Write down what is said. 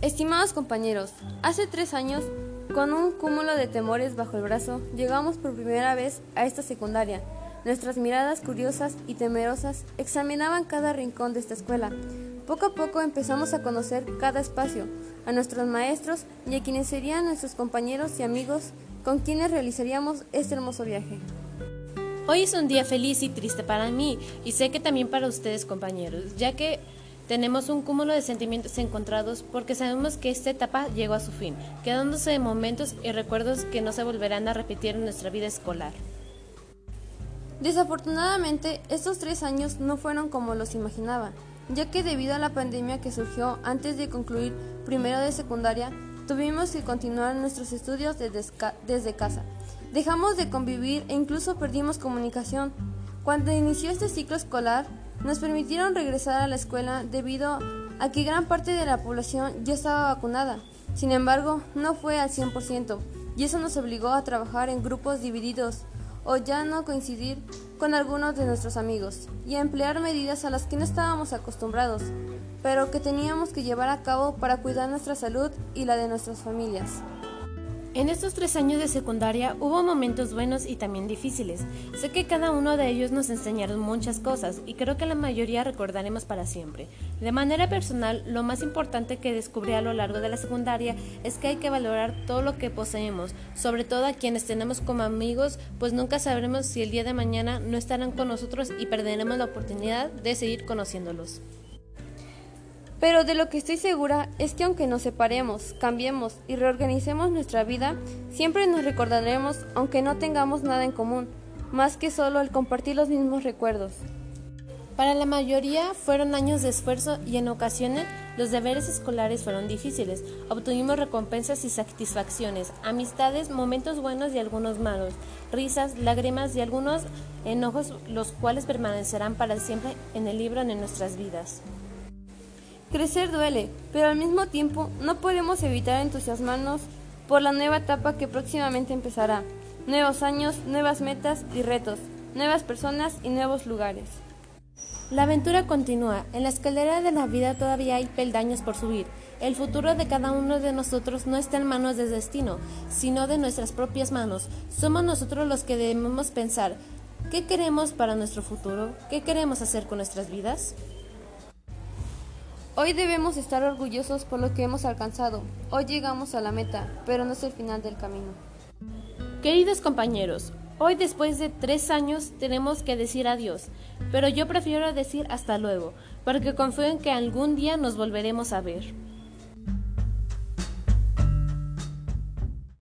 Estimados compañeros, hace tres años, con un cúmulo de temores bajo el brazo, llegamos por primera vez a esta secundaria. Nuestras miradas curiosas y temerosas examinaban cada rincón de esta escuela. Poco a poco empezamos a conocer cada espacio, a nuestros maestros y a quienes serían nuestros compañeros y amigos con quienes realizaríamos este hermoso viaje. Hoy es un día feliz y triste para mí y sé que también para ustedes compañeros, ya que tenemos un cúmulo de sentimientos encontrados porque sabemos que esta etapa llegó a su fin, quedándose de momentos y recuerdos que no se volverán a repetir en nuestra vida escolar. Desafortunadamente, estos tres años no fueron como los imaginaba, ya que debido a la pandemia que surgió antes de concluir primero de secundaria, tuvimos que continuar nuestros estudios desde casa. Dejamos de convivir e incluso perdimos comunicación. Cuando inició este ciclo escolar, nos permitieron regresar a la escuela debido a que gran parte de la población ya estaba vacunada. Sin embargo, no fue al 100% y eso nos obligó a trabajar en grupos divididos o ya no coincidir con algunos de nuestros amigos y a emplear medidas a las que no estábamos acostumbrados, pero que teníamos que llevar a cabo para cuidar nuestra salud y la de nuestras familias. En estos tres años de secundaria hubo momentos buenos y también difíciles. Sé que cada uno de ellos nos enseñaron muchas cosas y creo que la mayoría recordaremos para siempre. De manera personal, lo más importante que descubrí a lo largo de la secundaria es que hay que valorar todo lo que poseemos, sobre todo a quienes tenemos como amigos, pues nunca sabremos si el día de mañana no estarán con nosotros y perderemos la oportunidad de seguir conociéndolos. Pero de lo que estoy segura es que aunque nos separemos, cambiemos y reorganicemos nuestra vida, siempre nos recordaremos aunque no tengamos nada en común, más que solo el compartir los mismos recuerdos. Para la mayoría fueron años de esfuerzo y en ocasiones los deberes escolares fueron difíciles. Obtuvimos recompensas y satisfacciones, amistades, momentos buenos y algunos malos, risas, lágrimas y algunos enojos, los cuales permanecerán para siempre en el libro de nuestras vidas. Crecer duele, pero al mismo tiempo no podemos evitar entusiasmarnos por la nueva etapa que próximamente empezará. Nuevos años, nuevas metas y retos, nuevas personas y nuevos lugares. La aventura continúa. En la escalera de la vida todavía hay peldaños por subir. El futuro de cada uno de nosotros no está en manos del destino, sino de nuestras propias manos. Somos nosotros los que debemos pensar, ¿qué queremos para nuestro futuro? ¿Qué queremos hacer con nuestras vidas? Hoy debemos estar orgullosos por lo que hemos alcanzado. Hoy llegamos a la meta, pero no es el final del camino. Queridos compañeros, hoy después de tres años tenemos que decir adiós, pero yo prefiero decir hasta luego, porque confío en que algún día nos volveremos a ver.